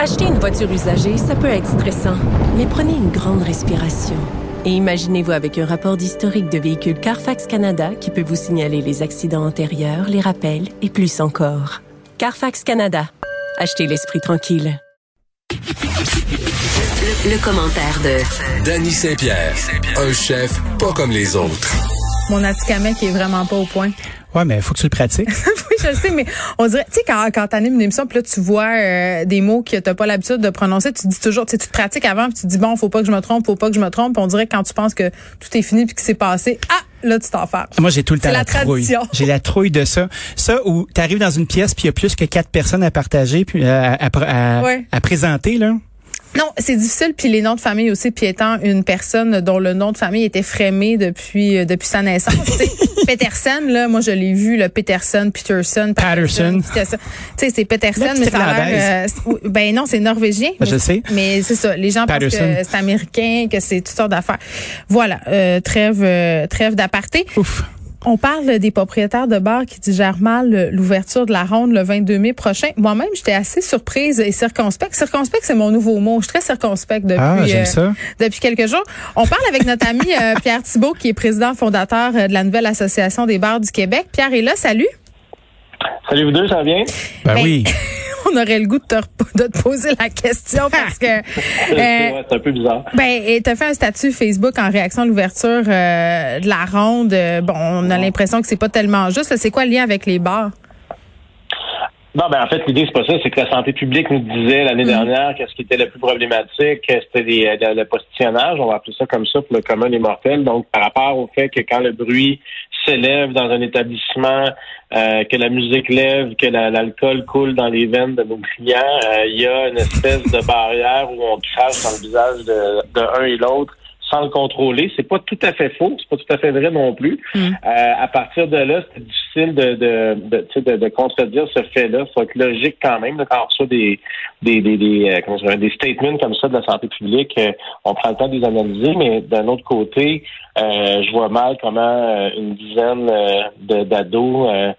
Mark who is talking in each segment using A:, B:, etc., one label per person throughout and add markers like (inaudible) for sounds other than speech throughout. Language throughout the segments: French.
A: Acheter une voiture usagée, ça peut être stressant, mais prenez une grande respiration. Et imaginez-vous avec un rapport d'historique de véhicule Carfax Canada qui peut vous signaler les accidents antérieurs, les rappels et plus encore. Carfax Canada. Achetez l'esprit tranquille.
B: Le, commentaire de
C: Danny Saint-Pierre, un chef pas comme les autres.
D: Mon Atikamek est vraiment pas au point.
E: Ouais, mais il faut que tu le pratiques. (laughs)
D: je sais, mais on dirait, tu sais, quand, quand tu animes une émission, puis là, tu vois euh, des mots que tu pas l'habitude de prononcer, tu dis toujours, tu sais, tu te pratiques avant, puis tu te dis, bon, faut pas que je me trompe, faut pas que je me trompe. Puis on dirait que quand tu penses que tout est fini puis que c'est passé, ah, là, tu t'en fais.
E: Moi, j'ai tout le temps
D: la,
E: la, trouille.
D: tradition.
E: J'ai la trouille de ça. Ça, où tu arrives dans une pièce, puis il y a plus que quatre personnes à partager, puis euh, à, à, à,
D: Ouais.
E: à présenter, là.
D: Non, c'est difficile. Puis les noms de famille aussi. Puis étant une personne dont le nom de famille était frémé depuis euh, depuis sa naissance. (laughs) Peterson, là, moi je l'ai vu, le Peterson, Peterson,
E: Patterson.
D: Peterson. Tu sais, c'est Peterson, mais ça a l'air. Euh, ben non, c'est norvégien.
E: Ben, je
D: mais-
E: sais.
D: Mais c'est ça. Les gens pensent que c'est américain, que c'est toutes sortes d'affaires. Voilà. euh, trêve, euh, trêve d'aparté.
E: Ouf.
D: On parle des propriétaires de bars qui digèrent mal l'ouverture de la ronde le 22 mai prochain. Moi-même, j'étais assez surprise et circonspecte. Circonspecte, c'est mon nouveau mot. Je suis très circonspecte depuis,
E: Ah,
D: euh, depuis quelques jours. On parle avec notre ami euh, (laughs) Pierre Thibault, qui est président fondateur euh, de la nouvelle Association des bars du Québec. Pierre est là, salut.
F: Salut vous deux, ça va bien?
E: Ben,
D: Ben,
E: oui. (laughs)
D: On aurait le goût de te, de te poser la question (laughs) parce que...
F: C'est
D: euh,
F: c'est un peu bizarre.
D: Ben, tu as fait un statut Facebook en réaction à l'ouverture euh, de la ronde. Euh, Bon, on a l'impression que c'est pas tellement juste. C'est quoi le lien avec les bars?
F: Non, ben en fait, l'idée, c'est pas ça, c'est que la santé publique nous disait l'année dernière qu'est-ce qui était le plus problématique, que c'était les- le, le postillonnage, on va appeler ça comme ça pour le commun des mortels. Donc, par rapport au fait que quand le bruit s'élève dans un établissement, euh, que la musique lève, que la- l'alcool coule dans les veines de nos clients, euh, il y a une espèce de barrière où on crache dans le visage de, de un et l'autre sans le contrôler. C'est pas tout à fait faux, c'est pas tout à fait vrai non plus.
D: Mm.
F: Euh, à partir de là, c'est difficile de, de, de, de, de contredire ce fait-là. faut être logique quand même. là, quand on reçoit des, des, des, des, euh, comment dirais, des statements comme ça de la santé publique, euh, on prend le temps de les analyser, mais d'un autre côté, euh, je vois mal comment euh, une dizaine euh, d'ados euh,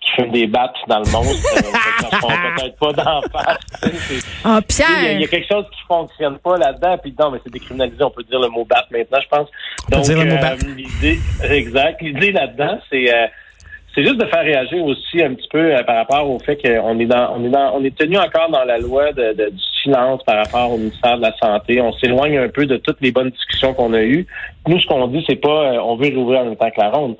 F: qui fument des battes dans le monde euh, (laughs) ne sont peut-être pas d'en face. c'est-
D: Ah,
F: il y, a, il y
D: Pierre!
F: a quelque chose qui fonctionne pas là-dedans. Puis non, mais c'est décriminalisé. On peut dire le mot bat maintenant, je pense.
E: On peut dire le mot bat.
F: l'idée, exact. L'idée là-dedans, c'est euh, c'est juste de faire réagir aussi un petit peu euh, par rapport au fait qu'on est dans, on est dans, on est tenu encore dans la loi de, de- du silence par rapport au ministère de la santé. On s'éloigne un peu de toutes les bonnes discussions qu'on a eues. Nous, ce qu'on dit, c'est pas euh, on veut rouvrir en même temps que la ronde.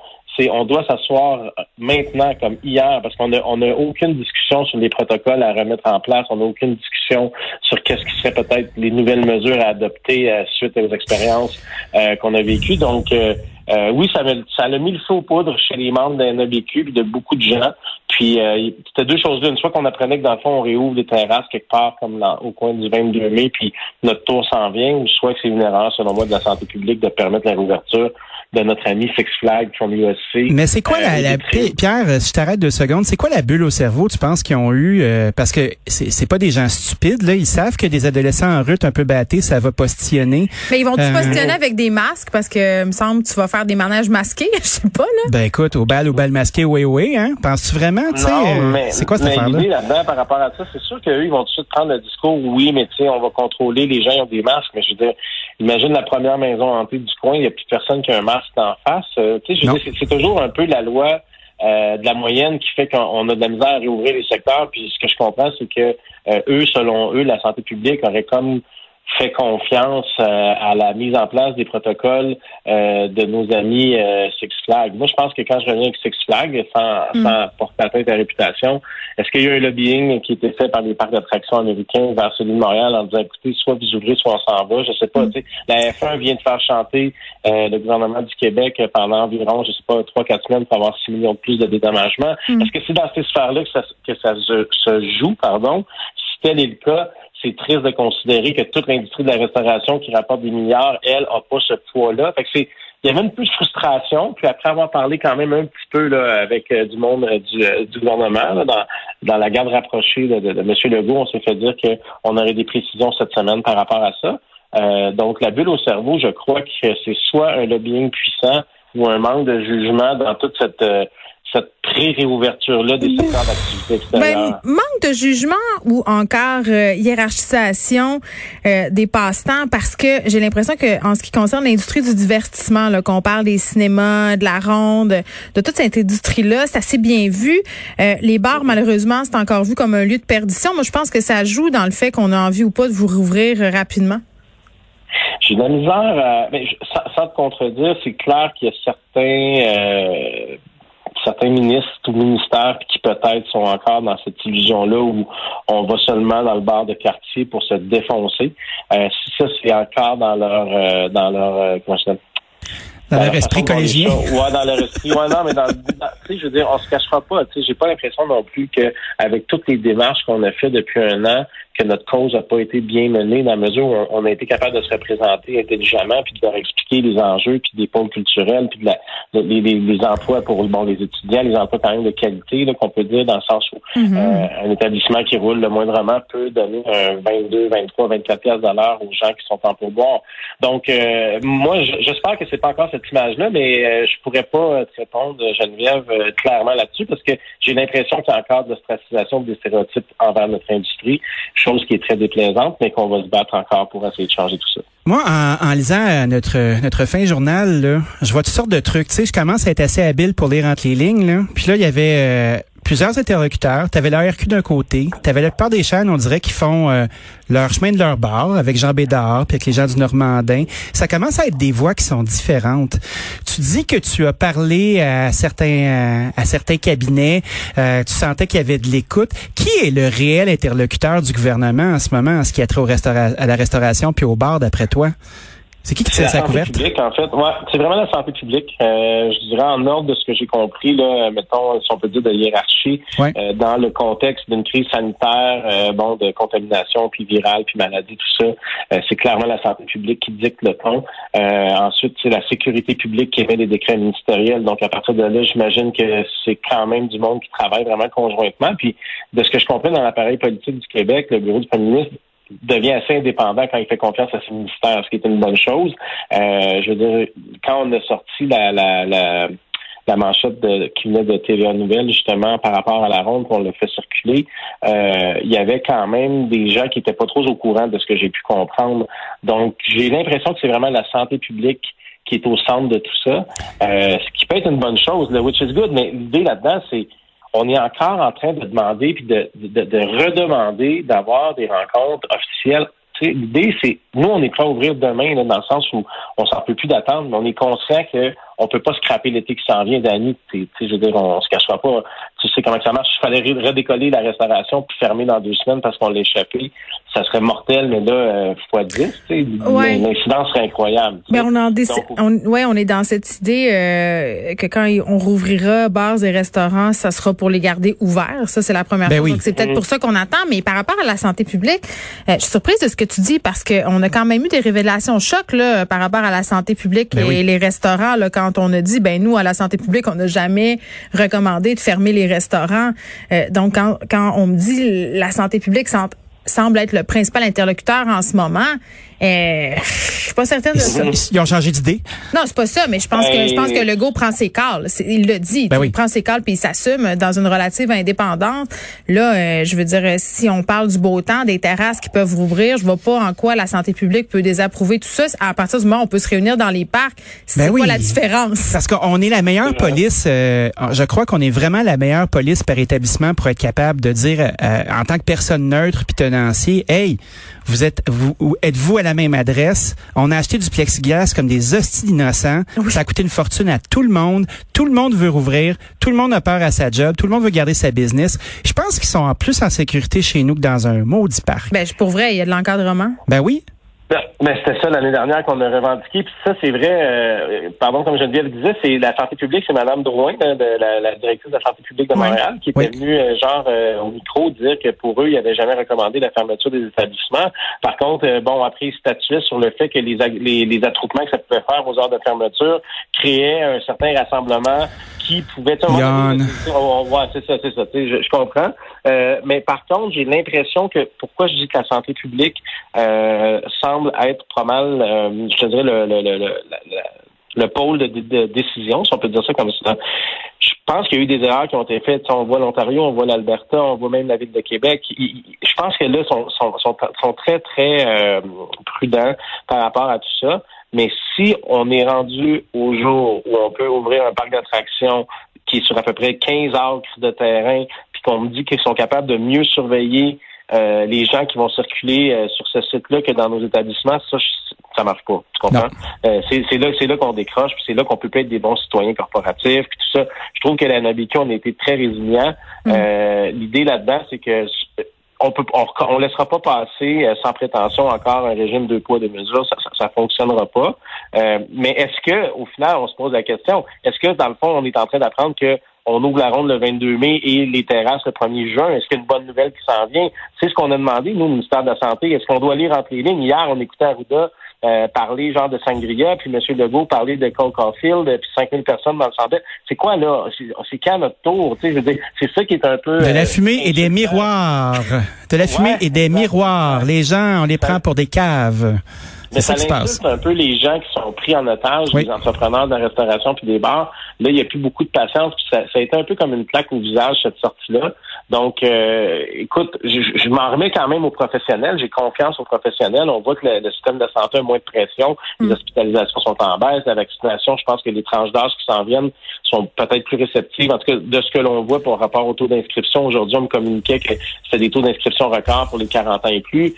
F: On doit s'asseoir maintenant comme hier parce qu'on a on a aucune discussion sur les protocoles à remettre en place. On n'a aucune discussion sur qu'est-ce qui serait peut-être les nouvelles mesures à adopter euh, suite aux expériences euh, qu'on a vécues. Donc euh, euh, oui, ça, a mis le feu aux poudres chez les membres la NABQ puis de beaucoup de gens. Puis euh, c'était deux choses là. Une fois qu'on apprenait que dans le fond, on réouvre des terrasses quelque part comme au coin du 22 mai, puis notre tour s'en vient, soit que c'est une erreur, selon moi, de la santé publique de permettre la réouverture de notre ami Six Flags from USC.
E: Mais c'est quoi
F: Euh,
E: la, la-. Pierre, si je t'arrête deux secondes, c'est quoi la bulle au cerveau, tu penses qu'ils ont eu euh, parce que c'est c'est pas des gens stupides là, ils savent que des adolescents en rut un peu battés, ça va postillonner.
D: Mais ils vont-tu
E: Euh,
D: positionner avec des masques? Parce que, me semble, tu vas faire des manèges masqués. (laughs) Je sais pas, là.
E: Ben écoute, au bal au bal masqué, oui oui, hein. Penses-tu vraiment, tu sais,
F: Non,
E: euh,
F: mais,
E: c'est quoi cette
F: mais
E: affaire là
F: l'idée là-dedans par rapport à ça, c'est sûr qu'eux, ils vont tout de suite prendre le discours, oui, mais tu sais, on va contrôler, les gens ils ont des masques, mais je veux dire, imagine la première maison hantée du coin, il n'y a plus personne qui a un masque en face. Euh, c'est toujours un peu la loi euh, de la moyenne qui fait qu'on a de la misère à réouvrir les secteurs, puis ce que je comprends, c'est que euh, eux, selon eux, la santé publique aurait comme fait confiance euh, à la mise en place des protocoles euh, de nos amis euh, Six Flags. Moi, je pense que quand je reviens avec Six Flags, sans, sans porter atteinte à la réputation, est-ce qu'il y a eu un lobbying qui été fait par des parcs d'attractions américains vers celui de Montréal en disant, écoutez, soit vous ouvrez, soit on s'en va. Je sais pas. tu sais, La F1 vient de faire chanter euh, le gouvernement du Québec pendant environ, je sais pas, trois, quatre semaines pour avoir 6 millions de plus de dédommagement. Est-ce que c'est dans ces sphères-là que ça, que ça se, se joue, pardon? Si tel est le cas, c'est triste de considérer que toute l'industrie de la restauration qui rapporte des milliards, elle, n'a pas ce poids-là. Fait que c'est, il y avait une plus frustration, puis après avoir parlé quand même un petit peu là, avec euh, du monde euh, du, euh, du gouvernement, là, dans, dans la garde rapprochée de, de, de M. Legault, on s'est fait dire qu'on aurait des précisions cette semaine par rapport à ça. Donc, la bulle au cerveau, je crois que c'est soit un lobbying puissant ou un manque de jugement dans toute cette, cette pré-réouverture-là des secteurs d'activité extérieure.
D: Ben, manque de jugement ou encore euh, hiérarchisation euh, des passe-temps parce que j'ai l'impression que en ce qui concerne l'industrie du divertissement, qu'on parle des cinémas, de la ronde, de toute cette industrie-là, c'est assez bien vu. Euh, les bars, malheureusement, c'est encore vu comme un lieu de perdition. Moi, je pense que ça joue dans le fait qu'on a envie ou pas de vous rouvrir rapidement.
F: J'ai de la misère mais sans, te contredire, c'est clair qu'il y a certains certains ministres ou ministères qui peut-être sont encore dans cette illusion-là où on va seulement dans le bar de quartier pour se défoncer. Euh, si ça, c'est encore dans leur euh, dans leur euh, comment je
E: dans leur esprit collégien.
F: Ouais, dans leur esprit. Ouais, non, mais dans, tu sais, je veux dire, on se cachera pas. Tu sais, j'ai pas l'impression non plus que avec toutes les démarches qu'on a fait depuis un an, que notre cause n'a pas été bien menée dans la mesure où on, a été capable de se représenter intelligemment, puis de leur expliquer les enjeux, puis des pôles culturels, puis de la, les, les, emplois pour bon les étudiants, les emplois quand même de qualité, qu'on peut dire dans le sens où mm-hmm. euh, un établissement qui roule le moindrement peut donner un 22, 23, 24 pièces de l'heure aux gens qui sont en pourboire. Donc, euh, moi, j'espère que c'est pas encore cette image-là, mais euh, je pourrais pas te répondre, Geneviève, clairement là-dessus, parce que j'ai l'impression qu'il y a encore de l'ostracisation des stéréotypes envers notre industrie chose qui est très déplaisante, mais qu'on va se battre encore pour essayer de changer tout ça.
E: Moi, en, lisant notre notre fin journal, là, je vois toutes sortes de trucs. Tu sais, je commence à être assez habile pour lire entre les lignes. Là. Puis là, il y avait euh, plusieurs interlocuteurs. Tu avais d'un côté, tu avais la plupart des chaînes, on dirait, qui font euh, leur chemin de leur bar avec Jean Bédard, puis avec les gens du Normandin. Ça commence à être des voix qui sont différentes. Tu dis que tu as parlé à certains à, certains cabinets, euh, tu sentais qu'il y avait de l'écoute. Qui est le réel interlocuteur du gouvernement en ce moment en ce qui a trait au à la restauration puis au bar, d'après toi? C'est qui qui tient sa couverte?
F: Publique, en fait. Ouais, c'est vraiment la santé publique. Euh, je dirais en ordre de ce que j'ai compris, là, mettons, si on peut dire de hiérarchie, euh, dans le contexte d'une crise sanitaire, euh, bon, de contamination, puis virale, puis maladie, tout ça, c'est clairement la santé publique qui dicte le ton. ensuite, c'est la sécurité publique qui émet des décrets ministériels. Donc, à partir de là, j'imagine que c'est quand même du monde qui travaille vraiment conjointement. Puis, de ce que je comprends dans l'appareil politique du Québec, le bureau du premier ministre devient assez indépendant quand il fait confiance à ses ministères, ce qui est une bonne chose. Euh, je veux dire, quand on a sorti la, la, la, la manchette de, qui venait de TVA Nouvelle, justement, par rapport à la ronde qu'on l'a fait circuler, euh, il y avait quand même des gens qui étaient pas trop au courant de ce que j'ai pu comprendre. Donc, j'ai l'impression que c'est vraiment la santé publique qui est au centre de tout ça, euh, ce qui peut être une bonne chose, le which is good, mais l'idée là-dedans, c'est on est encore en train de demander puis de, de, de redemander d'avoir des rencontres officielles. L'idée, c'est nous, on est prêt à ouvrir demain, là, dans le sens où on s'en peut plus d'attendre, mais on est conscient que on peut pas scraper l'été qui s'en vient, Dani. Je veux dire, on, se cachera pas. Tu sais comment ça marche. Il fallait redécoller la restauration puis fermer dans deux semaines parce qu'on l'a échappé. Ça serait mortel, mais là, euh, fois 10, l'incidence serait incroyable.
D: Mais on en on, ouais, on est dans cette idée euh, que quand on rouvrira bars et restaurants, ça sera pour les garder ouverts. Ça, c'est la première
E: ben
D: chose. Donc, c'est peut-être pour ça qu'on attend. Mais par rapport à la santé publique, euh, je suis surprise de ce que tu dis parce qu'on a quand même eu des révélations chocs là, par rapport à la santé publique ben et les restaurants là, quand on a dit, ben nous, à la santé publique, on n'a jamais recommandé de fermer les restaurants. Euh, donc, quand, quand on me dit la santé publique semble être le principal interlocuteur en ce moment, euh, je suis pas certaine de ça.
E: Ils ont changé d'idée.
D: Non, c'est pas ça, mais je pense que je pense que Legault prend ses calls. Il le dit, ben il prend ses calls puis il s'assume dans une relative indépendance. Là, euh, je veux dire, si on parle du beau temps, des terrasses qui peuvent rouvrir, je vois pas en quoi la santé publique peut désapprouver tout ça. À partir du moment où on peut se réunir dans les parcs, c'est ben quoi la différence?
E: Parce qu'on est la meilleure police. Euh, je crois qu'on est vraiment la meilleure police par établissement pour être capable de dire euh, en tant que personne neutre puis tenancier, hey, vous êtes vous êtes-vous à la même adresse? On a acheté du plexiglas comme des hosties d'innocents. Ça a coûté une fortune à tout le monde. Tout le monde veut rouvrir. Tout le monde a peur à sa job. Tout le monde veut garder sa business. Je pense qu'ils sont en plus en sécurité chez nous que dans un maudit parc.
D: Ben pour vrai, il y a de l'encadrement.
E: Ben oui.
F: Ben, ben, c'était ça l'année dernière qu'on a revendiqué. Puis ça, c'est vrai, euh, pardon, comme Geneviève le disait, c'est la santé publique, c'est Mme Drouin, de, la, la, directrice de la santé publique de Montréal, qui était venue, euh, genre, euh, au micro, dire que pour eux, ils n'avaient jamais recommandé la fermeture des établissements. Par contre, bon, après, ils statuaient sur le fait que les, les, les attroupements que ça pouvait faire aux heures de fermeture créaient un certain rassemblement qui pouvait... Ouais, c'est ça, c'est ça. Je, je comprends. mais par contre, j'ai l'impression que, pourquoi je dis que la santé publique semble être pas mal, euh, je te dirais, le, le, le, le, pôle de, décision, si on peut dire ça comme ça. Je pense qu'il y a eu des erreurs qui ont été faites. on voit l'Ontario, on voit l'Alberta, on voit même la ville de Québec. je pense que là, sont, sont, sont, très, très euh, prudents par rapport à tout ça. Mais si on est rendu au jour où on peut ouvrir un parc d'attractions qui est sur à peu près 15 acres de terrain, puis qu'on me dit qu'ils sont capables de mieux surveiller euh, les gens qui vont circuler euh, sur ce site-là que dans nos établissements, ça, ça marche pas. Tu comprends? Euh, c'est là, qu'on décroche, puis c'est là qu'on peut pas être des bons citoyens corporatifs, puis tout ça. Je trouve que la NABQ, on a été très résilients. Mm. L'idée là-dedans, c'est que on peut on, laissera pas passer sans prétention encore un régime de poids de mesures, ça, ça, ça fonctionnera pas. mais est-ce que au final on se pose la question, est-ce que dans le fond on est en train d'apprendre que on ouvre la ronde le 22 mai et les terrasses le 1er juin? Est-ce qu'il y a une bonne nouvelle qui s'en vient? C'est ce qu'on a demandé, nous, au ministère de la Santé. Est-ce qu'on doit lire entre les lignes? Hier, on écoutait Arruda euh, parler genre de sangria, puis M. Legault parler de Cole Caulfield, puis 5000 personnes dans le centre. C'est quoi, là? C'est quand notre tour? Tu sais, je veux dire, c'est ça qui est un peu...
E: De la euh, fumée et des miroirs. De la fumée et des miroirs. Les gens, on les prend pour des caves.
F: Mais ça, ça insulte un peu les gens qui sont pris en otage, les entrepreneurs de la restauration puis des bars. Là, il n'y a plus beaucoup de patience. Puis ça, ça, a été un peu comme une plaque au visage, cette sortie-là. Donc, euh, écoute, je, m'en remets quand même aux professionnels. J'ai confiance aux professionnels. On voit que le, système de santé a moins de pression. Les mm. hospitalisations sont en baisse. La vaccination, je pense que les tranches d'âge qui s'en viennent sont peut-être plus réceptives. En tout cas, de ce que l'on voit par rapport au taux d'inscription, aujourd'hui, on me communiquait que c'était des taux d'inscription records pour les 40 ans et plus.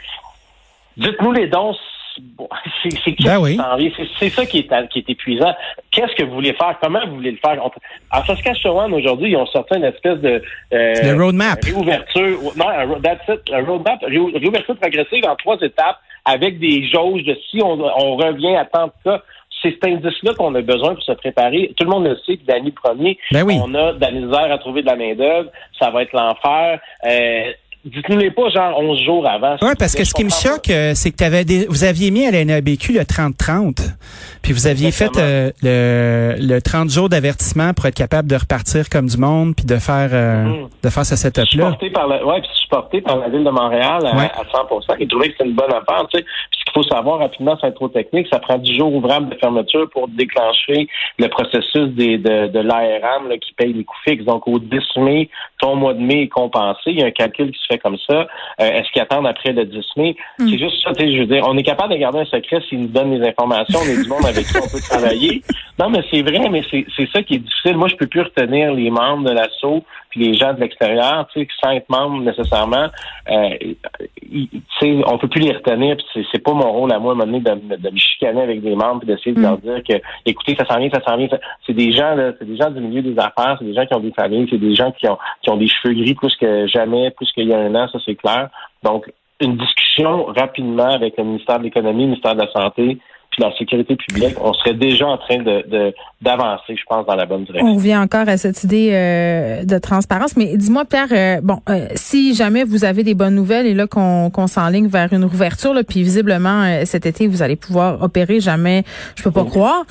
F: Dites-nous les dons (laughs)
E: ben
F: c'est ça qui est, qui est épuisant. Qu'est-ce que vous voulez faire? Comment vous voulez le faire? En Saskatchewan, aujourd'hui, ils ont sorti une espèce de...
E: Euh, roadmap.
F: Réouverture. Non, un, that's it, un roadmap. Réouverture progressive en trois étapes avec des jauges de si on, on revient à tant de cas c'est cet indice-là qu'on a besoin pour se préparer. Tout le monde le sait que d'année premier,
E: ben
F: on a de la misère à trouver de la main-d'œuvre, ça va être l'enfer. Euh, Dites-nous-les pas, genre 11 jours avant.
E: Oui, parce que ce qui me choque, euh, c'est que t'avais des, vous aviez mis à la NABQ le 30-30, puis vous aviez fait euh, le, le 30 jours d'avertissement pour être capable de repartir comme du monde, puis de faire euh, mm-hmm. de faire ce setup-là.
F: Ouais, puis supporté par la ville de Montréal à, à 100 Ils trouvaient que c'était une bonne affaire. Tu sais. Qu'il faut savoir rapidement, c'est trop technique, ça prend 10 jours ouvrables de fermeture pour déclencher le processus des, de, de l'ARM qui paye les coûts fixes. Donc, au 10 mai, ton mois de mai est compensé. Il y a un calcul qui se fait comme ça. Euh, est-ce qu'ils attendent après le 10 mai? Hmm. C'est juste ça, je veux dire, on est capable de garder un secret s'ils nous donnent les informations, on est du monde avec qui on peut travailler. Non, mais c'est vrai, mais c'est ça qui est difficile. Moi, je peux plus retenir les membres de l'assaut puis les gens de l'extérieur, tu sais, sans être membre nécessairement, euh, tu sais, on peut plus les retenir. Puis c'est pas mon rôle à moi, à un moment donné, de, de, me chicaner avec des membres, puis d'essayer de leur hmm. dire que, écoutez, ça s'en vient, ça s'en vient. C'est des gens, là, c'est des gens du milieu des affaires, c'est des gens qui ont des familles, c'est des gens qui ont qui ont des cheveux gris plus que jamais, plus qu'il y a un an, ça c'est clair. Donc, une discussion rapidement avec le ministère de l'Économie, le ministère de la Santé, la sécurité publique, on serait déjà en train de d'avancer, je pense, dans la bonne direction.
D: On revient encore à cette idée euh, de transparence, mais dis-moi, Pierre, euh, bon, euh, si jamais vous avez des bonnes nouvelles et là qu'on qu'on s'enligne vers une rouverture, là, puis visiblement cet été vous allez pouvoir opérer, jamais, je peux pas croire.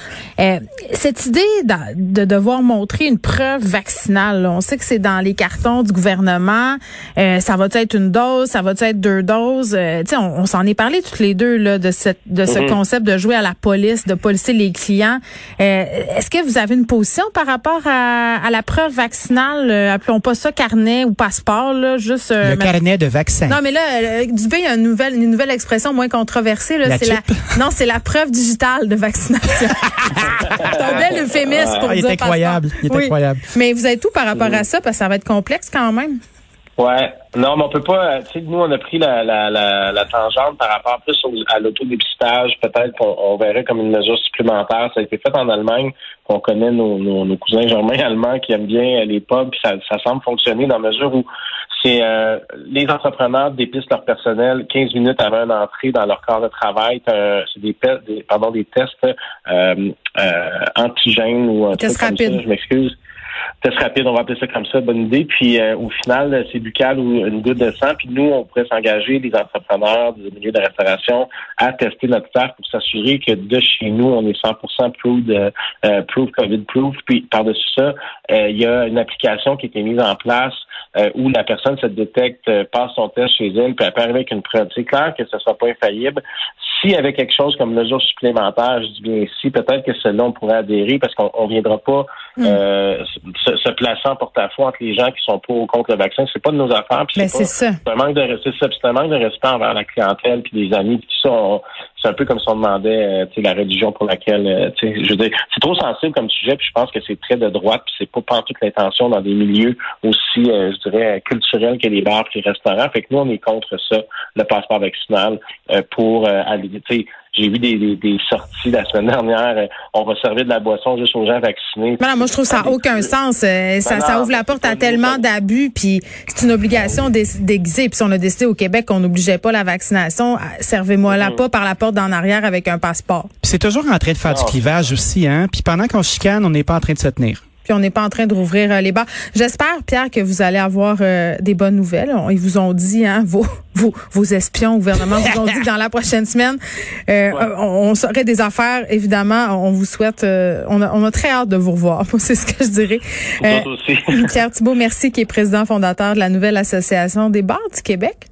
D: cette idée de, devoir montrer une preuve vaccinale, on sait que c'est dans les cartons du gouvernement, ça va être une dose, ça va être deux doses, tu sais, on, s'en est parlé toutes les deux là de cette de ce mm-hmm. concept de jouer à la police, de policer les clients. Euh, est-ce que vous avez une position par rapport à, la preuve vaccinale? Euh, appelons pas ça carnet ou passeport, là, juste.
E: Euh, le carnet de vaccin.
D: Non, mais là, Dubé, il y a une nouvelle, une nouvelle expression moins controversée. Là, la, (laughs) non, c'est la preuve digitale de vaccination. (laughs) c'est un bel euphémisme pour
E: ah,
D: dire
E: Il est incroyable. Il est incroyable.
D: Mais vous avez tout par rapport à ça, parce que ça va être complexe quand même.
F: Ouais. Non, mais on peut pas. Tu sais, nous, on a pris la, la, la, la tangente par rapport plus à l'autodépistage. Peut-être qu'on on verrait comme une mesure supplémentaire. Ça a été fait en Allemagne. On connaît nos, nos, cousins germains allemands qui aiment bien les pubs. Puis ça, ça semble fonctionner dans la mesure où c'est euh, les entrepreneurs dépistent leur personnel 15 minutes avant une entrée dans leur corps de travail. C'est des, des, pardon, des tests euh, euh, antigènes ou un truc comme ça. Je m'excuse test rapide, on va appeler ça comme ça, bonne idée. Puis euh, au final, c'est buccal ou une goutte de sang. Puis nous, on pourrait s'engager, des entrepreneurs des milieux de restauration, à tester notre test pour s'assurer que de chez nous, on est 100% proof, de, euh, proof COVID proof. Puis par-dessus ça, euh, il y a une application qui a été mise en place où la personne se détecte, passe son test chez elle, puis elle peut arriver avec une preuve. C'est clair que ce ne sera pas infaillible s'il y avait quelque chose comme mesure supplémentaire, je dis bien si, peut-être que celle-là, on pourrait adhérer parce qu'on ne viendra pas mm. euh, se, se, en porte-à-faux entre les gens qui sont pour ou contre le vaccin. C'est pas de nos affaires.
D: Mais c'est ça.
F: C'est un manque de respect, c'est un manque de respect envers la clientèle puis les amis. C'est un peu comme si on demandait euh, la religion pour laquelle, euh, je veux dire, c'est trop sensible comme sujet. Puis je pense que c'est très de droite. Puis c'est pas pas toute l'intention dans des milieux aussi, euh, je dirais, culturels que les bars et les restaurants. Fait que nous, on est contre ça, le passeport vaccinal, pour aller, j'ai vu des, des, sorties la semaine dernière. Euh, on va servir de la boisson juste aux gens vaccinés.
D: Mais moi, je trouve ça n'a aucun sens. Euh, ça, ça ouvre la porte à tellement d'abus, puis c'est une obligation déguisée. Puis si on a décidé au Québec qu'on n'obligeait pas la vaccination, euh, servez-moi la mm-hmm. pas par la porte d'en arrière avec un passeport.
E: c'est toujours en train de faire du clivage aussi, hein. Puis pendant qu'on chicane, on n'est pas en train de se tenir
D: puis on n'est pas en train de rouvrir euh, les bars. J'espère, Pierre, que vous allez avoir euh, des bonnes nouvelles. Ils vous ont dit, hein, vos, (laughs) vos, vos espions au gouvernement vous ont dit que dans la prochaine semaine, euh, on, on saurait des affaires. Évidemment, on vous souhaite, on, a, on a très hâte de vous revoir. (laughs) C'est ce que je dirais.
F: aussi.
D: Pierre Thibault, merci, qui est président fondateur de la nouvelle association des bars du Québec.